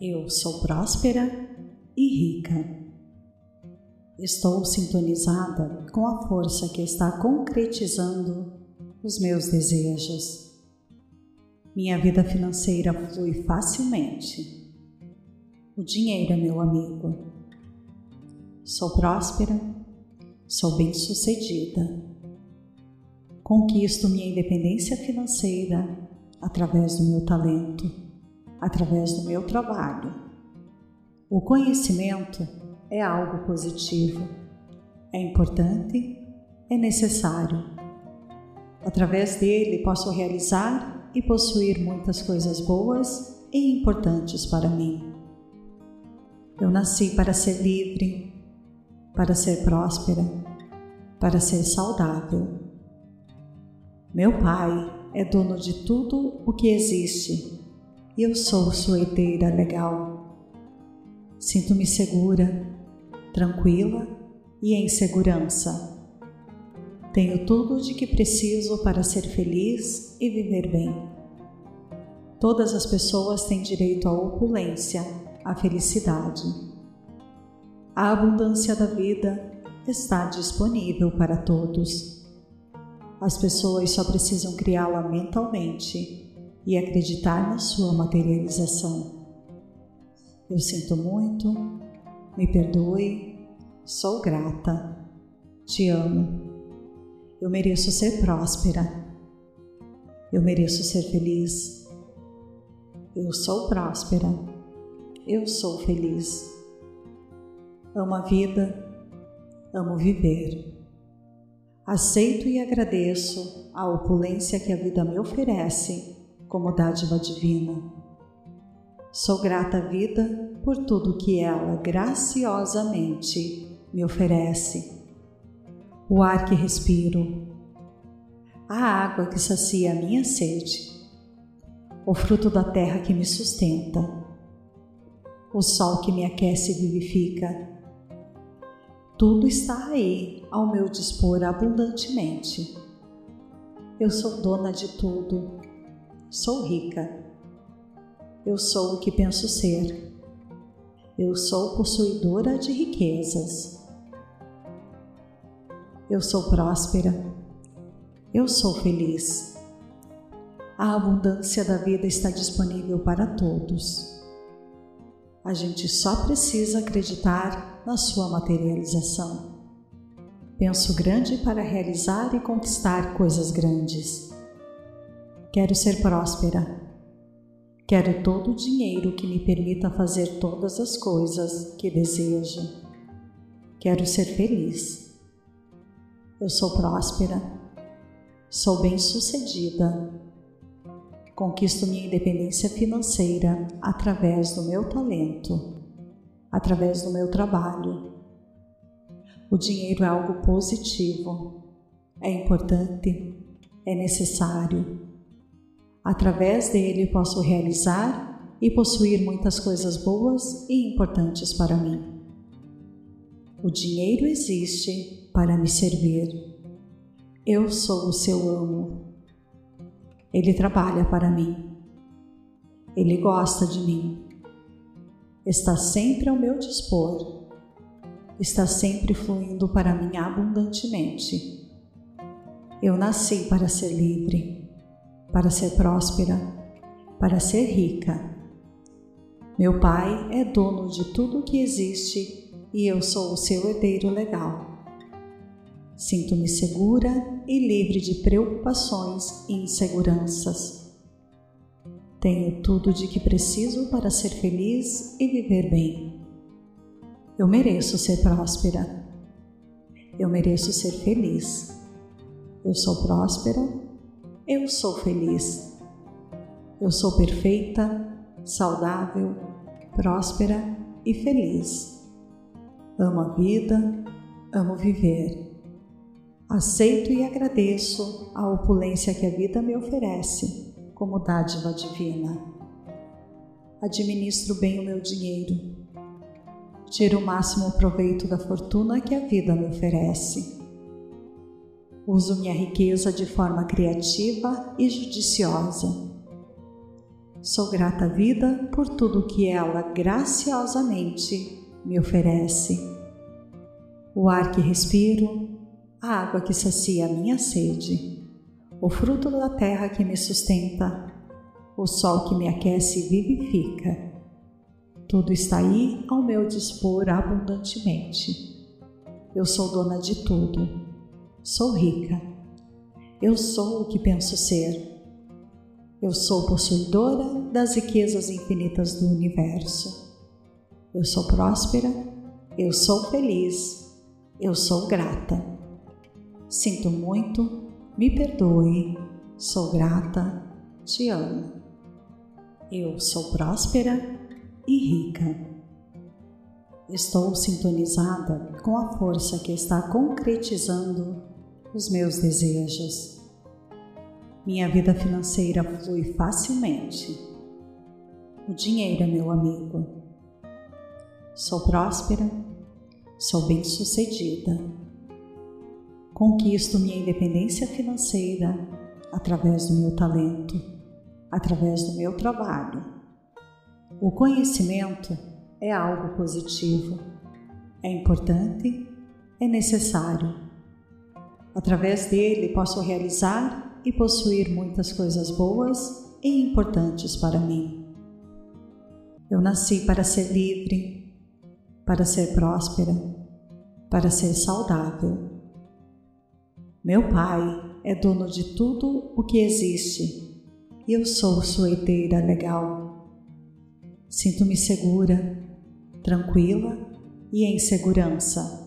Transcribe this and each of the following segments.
Eu sou próspera e rica. Estou sintonizada com a força que está concretizando os meus desejos. Minha vida financeira flui facilmente. O dinheiro é meu amigo. Sou próspera, sou bem-sucedida. Conquisto minha independência financeira através do meu talento, através do meu trabalho. O conhecimento é algo positivo, é importante, é necessário. Através dele posso realizar e possuir muitas coisas boas e importantes para mim. Eu nasci para ser livre, para ser próspera, para ser saudável. Meu Pai é dono de tudo o que existe eu sou sua herdeira legal. Sinto-me segura, tranquila e em segurança. Tenho tudo de que preciso para ser feliz e viver bem. Todas as pessoas têm direito à opulência, à felicidade. A abundância da vida está disponível para todos. As pessoas só precisam criá-la mentalmente e acreditar na sua materialização. Eu sinto muito, me perdoe, sou grata, te amo. Eu mereço ser próspera. Eu mereço ser feliz. Eu sou próspera. Eu sou feliz. Amo a vida, amo viver. Aceito e agradeço a opulência que a vida me oferece como dádiva divina. Sou grata à vida por tudo que ela graciosamente me oferece. O ar que respiro, a água que sacia a minha sede, o fruto da terra que me sustenta, o sol que me aquece e vivifica. Tudo está aí ao meu dispor abundantemente. Eu sou dona de tudo, sou rica eu sou o que penso ser. Eu sou possuidora de riquezas. Eu sou próspera. Eu sou feliz. A abundância da vida está disponível para todos. A gente só precisa acreditar na sua materialização. Penso grande para realizar e conquistar coisas grandes. Quero ser próspera Quero todo o dinheiro que me permita fazer todas as coisas que desejo. Quero ser feliz. Eu sou próspera. Sou bem-sucedida. Conquisto minha independência financeira através do meu talento, através do meu trabalho. O dinheiro é algo positivo, é importante, é necessário Através dele posso realizar e possuir muitas coisas boas e importantes para mim. O dinheiro existe para me servir. Eu sou o seu amo. Ele trabalha para mim. Ele gosta de mim. Está sempre ao meu dispor. Está sempre fluindo para mim abundantemente. Eu nasci para ser livre para ser próspera, para ser rica. Meu Pai é dono de tudo que existe e eu sou o seu herdeiro legal. Sinto-me segura e livre de preocupações e inseguranças. Tenho tudo de que preciso para ser feliz e viver bem. Eu mereço ser próspera. Eu mereço ser feliz. Eu sou próspera eu sou feliz. Eu sou perfeita, saudável, próspera e feliz. Amo a vida, amo viver. Aceito e agradeço a opulência que a vida me oferece como dádiva divina. Administro bem o meu dinheiro. Tiro o máximo proveito da fortuna que a vida me oferece Uso minha riqueza de forma criativa e judiciosa. Sou grata à vida por tudo que ela graciosamente me oferece. O ar que respiro, a água que sacia a minha sede, o fruto da terra que me sustenta, o sol que me aquece e vivifica. Tudo está aí ao meu dispor abundantemente. Eu sou dona de tudo. Sou rica. Eu sou o que penso ser. Eu sou possuidora das riquezas infinitas do universo. Eu sou próspera, eu sou feliz, eu sou grata. Sinto muito, me perdoe, sou grata, te amo. Eu sou próspera e rica. Estou sintonizada com a força que está concretizando os meus desejos minha vida financeira flui facilmente. O dinheiro é meu amigo. Sou próspera, sou bem-sucedida. Conquisto minha independência financeira através do meu talento, através do meu trabalho. O conhecimento é algo positivo, é importante, é necessário. Através dele posso realizar e possuir muitas coisas boas e importantes para mim. Eu nasci para ser livre, para ser próspera, para ser saudável. Meu Pai é dono de tudo o que existe e eu sou sua herdeira legal. Sinto-me segura, tranquila e em segurança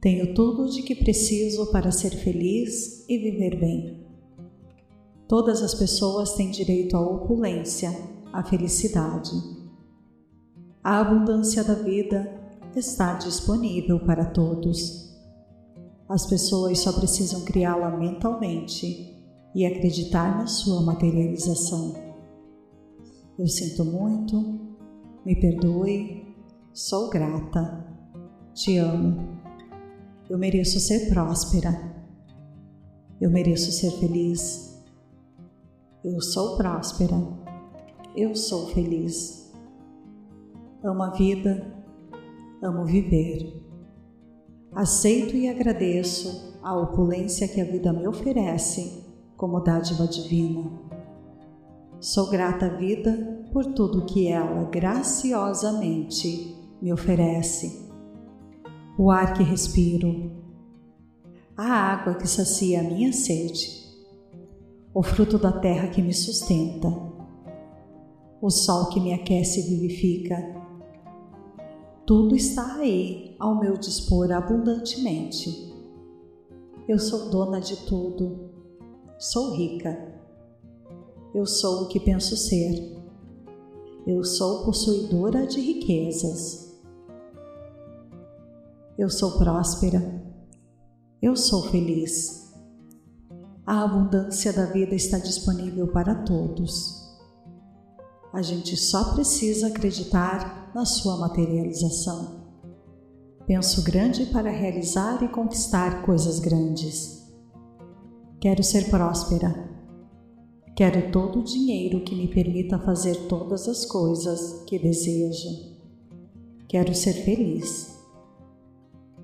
tenho tudo de que preciso para ser feliz e viver bem. Todas as pessoas têm direito à opulência, à felicidade. A abundância da vida está disponível para todos. As pessoas só precisam criá-la mentalmente e acreditar na sua materialização. Eu sinto muito, me perdoe, sou grata, te amo eu mereço ser próspera. Eu mereço ser feliz. Eu sou próspera. Eu sou feliz. Amo a vida. Amo viver. Aceito e agradeço a opulência que a vida me oferece como dádiva divina. Sou grata à vida por tudo que ela graciosamente me oferece o ar que respiro, a água que sacia a minha sede, o fruto da terra que me sustenta, o sol que me aquece e vivifica. Tudo está aí ao meu dispor abundantemente. Eu sou dona de tudo, sou rica. Eu sou o que penso ser. Eu sou possuidora de riquezas. Eu sou próspera. Eu sou feliz. A abundância da vida está disponível para todos. A gente só precisa acreditar na sua materialização. Penso grande para realizar e conquistar coisas grandes. Quero ser próspera. Quero todo o dinheiro que me permita fazer todas as coisas que desejo. Quero ser feliz.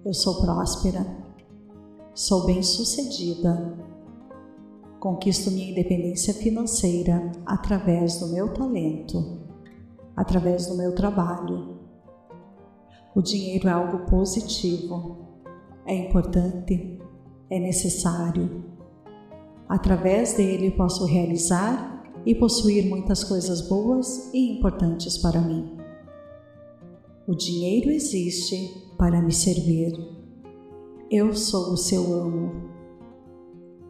Eu sou próspera, sou bem-sucedida, conquisto minha independência financeira através do meu talento, através do meu trabalho. O dinheiro é algo positivo, é importante, é necessário. Através dele posso realizar e possuir muitas coisas boas e importantes para mim. O dinheiro existe para me servir. Eu sou o seu amo.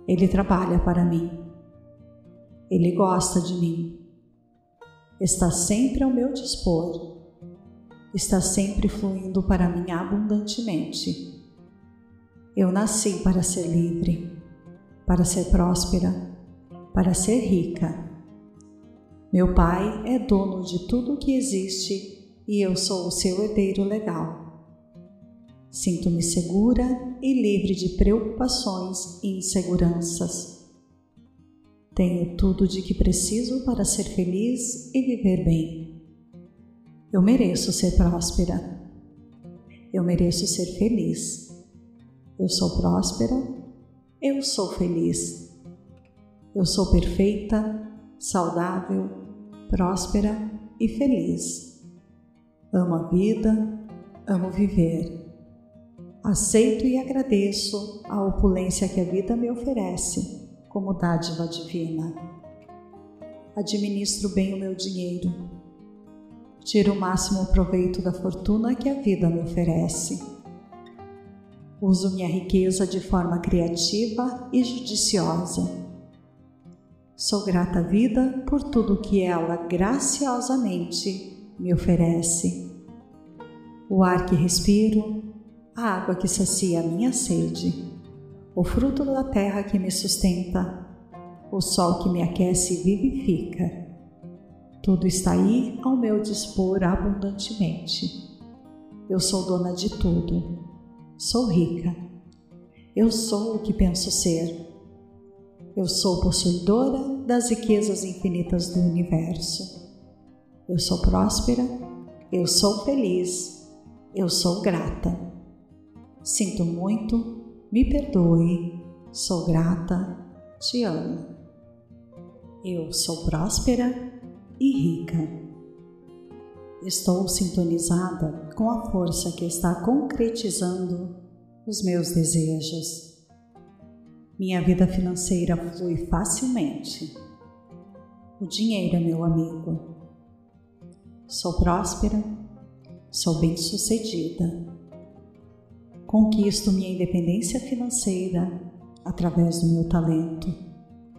Ele trabalha para mim. Ele gosta de mim. Está sempre ao meu dispor. Está sempre fluindo para mim abundantemente. Eu nasci para ser livre, para ser próspera, para ser rica. Meu Pai é dono de tudo o que existe e eu sou o seu herdeiro legal. Sinto-me segura e livre de preocupações e inseguranças. Tenho tudo de que preciso para ser feliz e viver bem. Eu mereço ser próspera. Eu mereço ser feliz. Eu sou próspera. Eu sou feliz. Eu sou perfeita, saudável, próspera e feliz. Amo a vida, amo viver. Aceito e agradeço a opulência que a vida me oferece como dádiva divina. Administro bem o meu dinheiro. Tiro o máximo proveito da fortuna que a vida me oferece. Uso minha riqueza de forma criativa e judiciosa. Sou grata à vida por tudo que ela graciosamente me oferece. O ar que respiro, a água que sacia a minha sede o fruto da terra que me sustenta, o sol que me aquece e vivifica. Tudo está aí ao meu dispor abundantemente. Eu sou dona de tudo. Sou rica. Eu sou o que penso ser. Eu sou possuidora das riquezas infinitas do universo. Eu sou próspera. Eu sou feliz. Eu sou grata. Sinto muito me perdoe, sou grata, te amo. Eu sou próspera e rica. Estou sintonizada com a força que está concretizando os meus desejos. Minha vida financeira flui facilmente. O dinheiro é meu amigo. Sou próspera, sou bem-sucedida Conquisto minha independência financeira através do meu talento,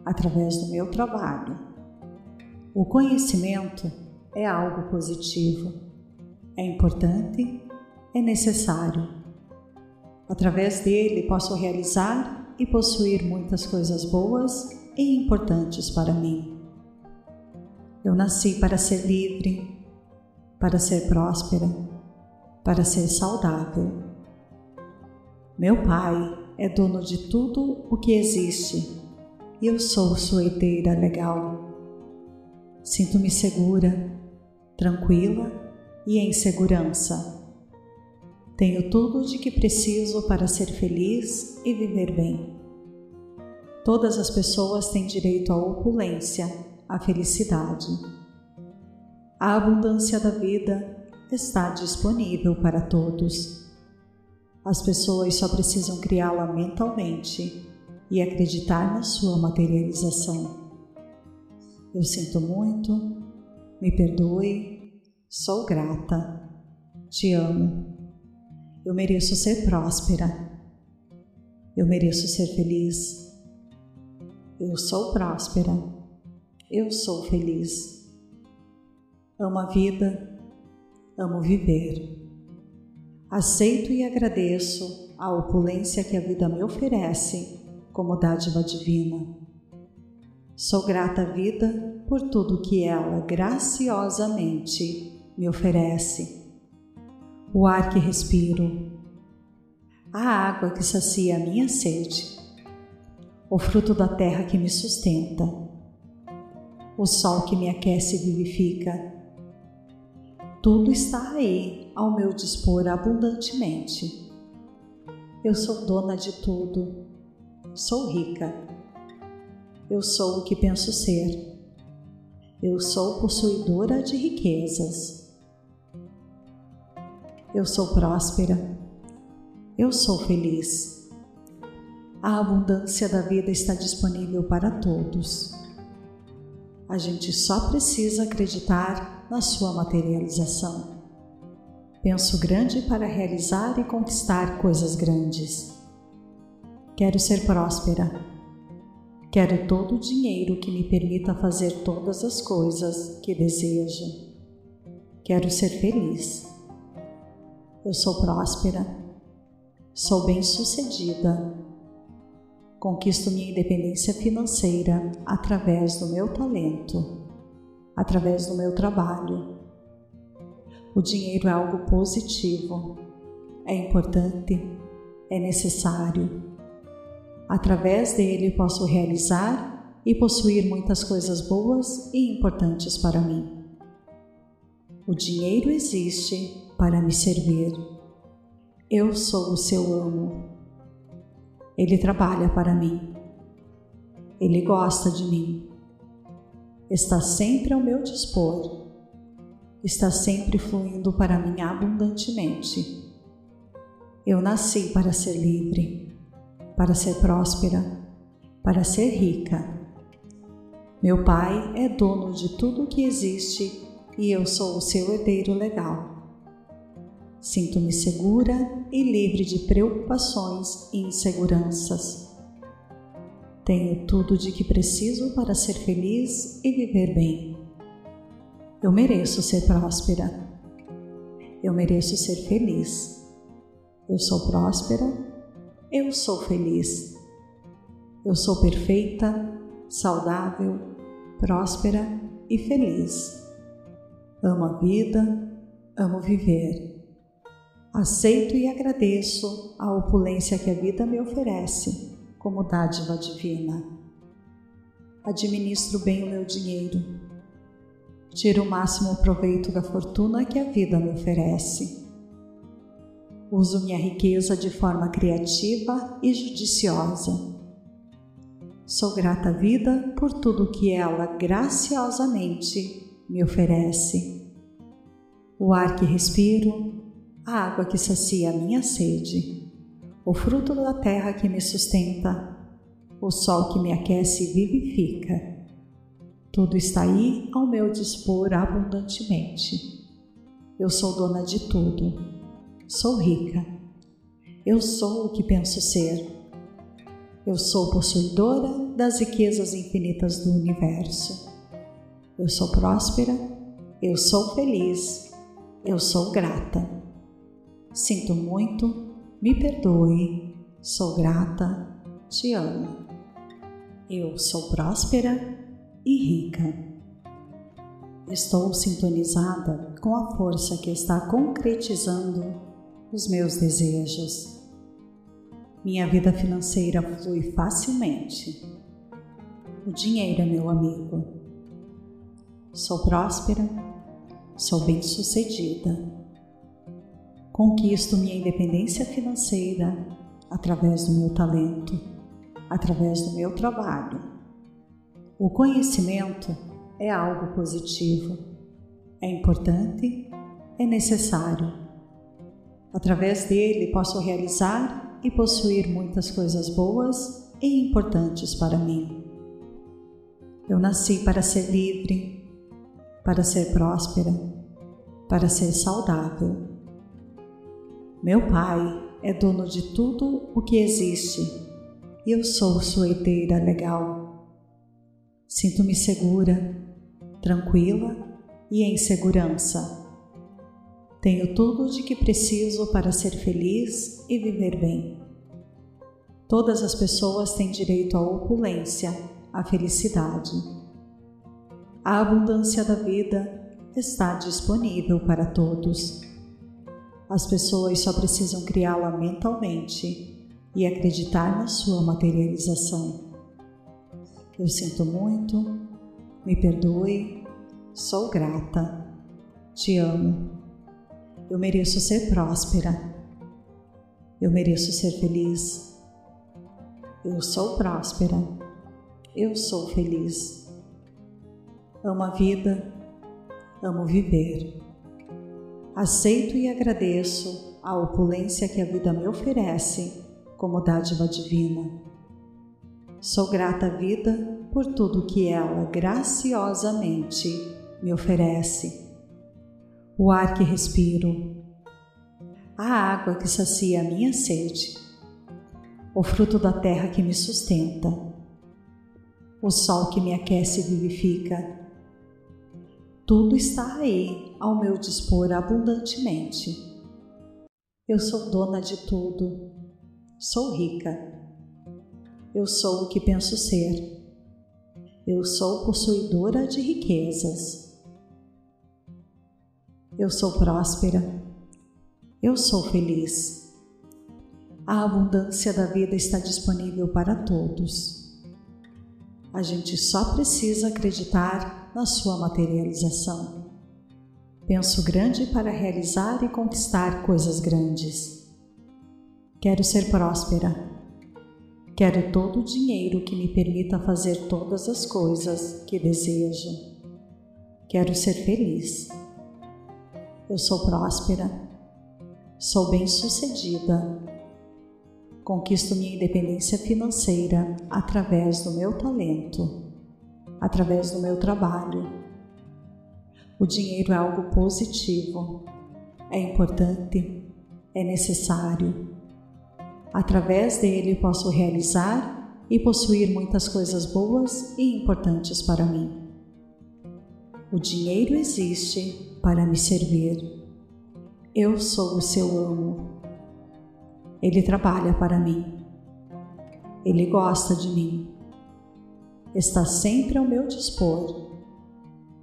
através do meu trabalho. O conhecimento é algo positivo, é importante, é necessário. Através dele posso realizar e possuir muitas coisas boas e importantes para mim. Eu nasci para ser livre, para ser próspera, para ser saudável meu Pai é dono de tudo o que existe eu sou sua herdeira legal. Sinto-me segura, tranquila e em segurança. Tenho tudo de que preciso para ser feliz e viver bem. Todas as pessoas têm direito à opulência, à felicidade. A abundância da vida está disponível para todos. As pessoas só precisam criá-la mentalmente e acreditar na sua materialização. Eu sinto muito, me perdoe, sou grata, te amo. Eu mereço ser próspera. Eu mereço ser feliz. Eu sou próspera. Eu sou feliz. Amo a vida. Amo viver. Aceito e agradeço a opulência que a vida me oferece como dádiva divina. Sou grata à vida por tudo que ela graciosamente me oferece. O ar que respiro, a água que sacia a minha sede, o fruto da terra que me sustenta, o sol que me aquece e vivifica. Tudo está aí ao meu dispor abundantemente. Eu sou dona de tudo, sou rica. Eu sou o que penso ser. Eu sou possuidora de riquezas. Eu sou próspera. Eu sou feliz. A abundância da vida está disponível para todos. A gente só precisa acreditar na sua materialização. Penso grande para realizar e conquistar coisas grandes. Quero ser próspera. Quero todo o dinheiro que me permita fazer todas as coisas que desejo. Quero ser feliz. Eu sou próspera. Sou bem-sucedida. Conquisto minha independência financeira através do meu talento, através do meu trabalho o dinheiro é algo positivo, é importante, é necessário. Através dele posso realizar e possuir muitas coisas boas e importantes para mim. O dinheiro existe para me servir. Eu sou o seu amo. Ele trabalha para mim. Ele gosta de mim. Está sempre ao meu dispor. Está sempre fluindo para mim abundantemente. Eu nasci para ser livre, para ser próspera, para ser rica. Meu pai é dono de tudo que existe e eu sou o seu herdeiro legal. Sinto-me segura e livre de preocupações e inseguranças. Tenho tudo de que preciso para ser feliz e viver bem. Eu mereço ser próspera. Eu mereço ser feliz. Eu sou próspera. Eu sou feliz. Eu sou perfeita, saudável, próspera e feliz. Amo a vida, amo viver. Aceito e agradeço a opulência que a vida me oferece como dádiva divina. Administro bem o meu dinheiro. Tiro o máximo proveito da fortuna que a vida me oferece. Uso minha riqueza de forma criativa e judiciosa. Sou grata à vida por tudo que ela graciosamente me oferece. O ar que respiro, a água que sacia a minha sede, o fruto da terra que me sustenta, o sol que me aquece e vivifica. Tudo está aí ao meu dispor abundantemente. Eu sou dona de tudo. Sou rica. Eu sou o que penso ser. Eu sou possuidora das riquezas infinitas do universo. Eu sou próspera. Eu sou feliz. Eu sou grata. Sinto muito, me perdoe, sou grata, te amo. Eu sou próspera e rica. Estou sintonizada com a força que está concretizando os meus desejos. Minha vida financeira flui facilmente. O dinheiro é meu amigo. Sou próspera, sou bem-sucedida Conquisto minha independência financeira através do meu talento, através do meu trabalho. O conhecimento é algo positivo, é importante, é necessário. Através dele posso realizar e possuir muitas coisas boas e importantes para mim. Eu nasci para ser livre, para ser próspera, para ser saudável meu Pai é dono de tudo o que existe eu sou sua herdeira legal. Sinto-me segura, tranquila e em segurança. Tenho tudo de que preciso para ser feliz e viver bem. Todas as pessoas têm direito à opulência, à felicidade. A abundância da vida está disponível para todos. As pessoas só precisam criá-la mentalmente e acreditar na sua materialização. Eu sinto muito, me perdoe, sou grata, te amo. Eu mereço ser próspera. Eu mereço ser feliz. Eu sou próspera. Eu sou feliz. Amo a vida. Amo viver. Aceito e agradeço a opulência que a vida me oferece como dádiva divina. Sou grata à vida por tudo que ela graciosamente me oferece. O ar que respiro, a água que sacia a minha sede, o fruto da terra que me sustenta, o sol que me aquece e vivifica, tudo está aí ao meu dispor abundantemente. Eu sou dona de tudo. Sou rica. Eu sou o que penso ser. Eu sou possuidora de riquezas. Eu sou próspera. Eu sou feliz. A abundância da vida está disponível para todos. A gente só precisa acreditar na sua materialização. Penso grande para realizar e conquistar coisas grandes. Quero ser próspera. Quero todo o dinheiro que me permita fazer todas as coisas que desejo. Quero ser feliz. Eu sou próspera. Sou bem-sucedida. Conquisto minha independência financeira através do meu talento, através do meu trabalho. O dinheiro é algo positivo, é importante, é necessário. Através dele posso realizar e possuir muitas coisas boas e importantes para mim. O dinheiro existe para me servir. Eu sou o seu amo. Ele trabalha para mim. Ele gosta de mim. Está sempre ao meu dispor.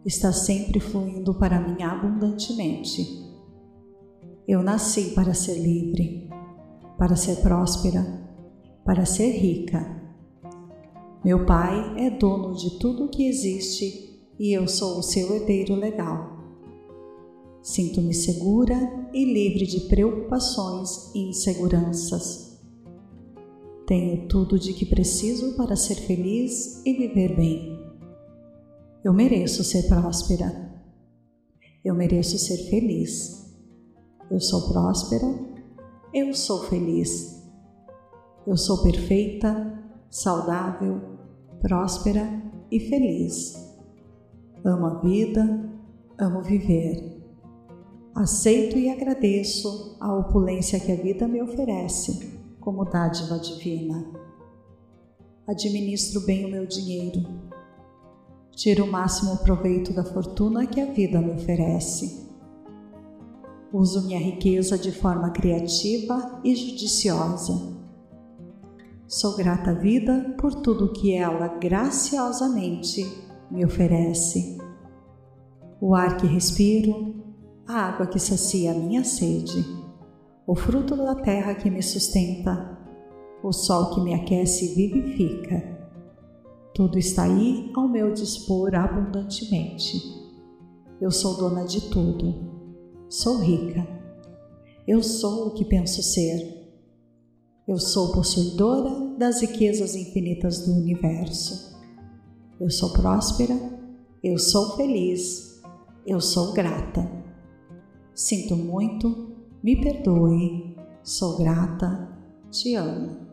Está sempre fluindo para mim abundantemente. Eu nasci para ser livre, para ser próspera, para ser rica. Meu pai é dono de tudo que existe e eu sou o seu herdeiro legal. Sinto-me segura e livre de preocupações e inseguranças. Tenho tudo de que preciso para ser feliz e viver bem. Eu mereço ser próspera. Eu mereço ser feliz. Eu sou próspera. Eu sou feliz. Eu sou perfeita, saudável, próspera e feliz. Amo a vida, amo viver. Aceito e agradeço a opulência que a vida me oferece como dádiva divina. Administro bem o meu dinheiro. Tiro o máximo proveito da fortuna que a vida me oferece. Uso minha riqueza de forma criativa e judiciosa. Sou grata à vida por tudo que ela graciosamente me oferece. O ar que respiro, a água que sacia a minha sede, o fruto da terra que me sustenta, o sol que me aquece e vivifica. Tudo está aí ao meu dispor abundantemente. Eu sou dona de tudo. Sou rica. Eu sou o que penso ser. Eu sou possuidora das riquezas infinitas do universo. Eu sou próspera, eu sou feliz, eu sou grata. Sinto muito, me perdoe, sou grata, te amo.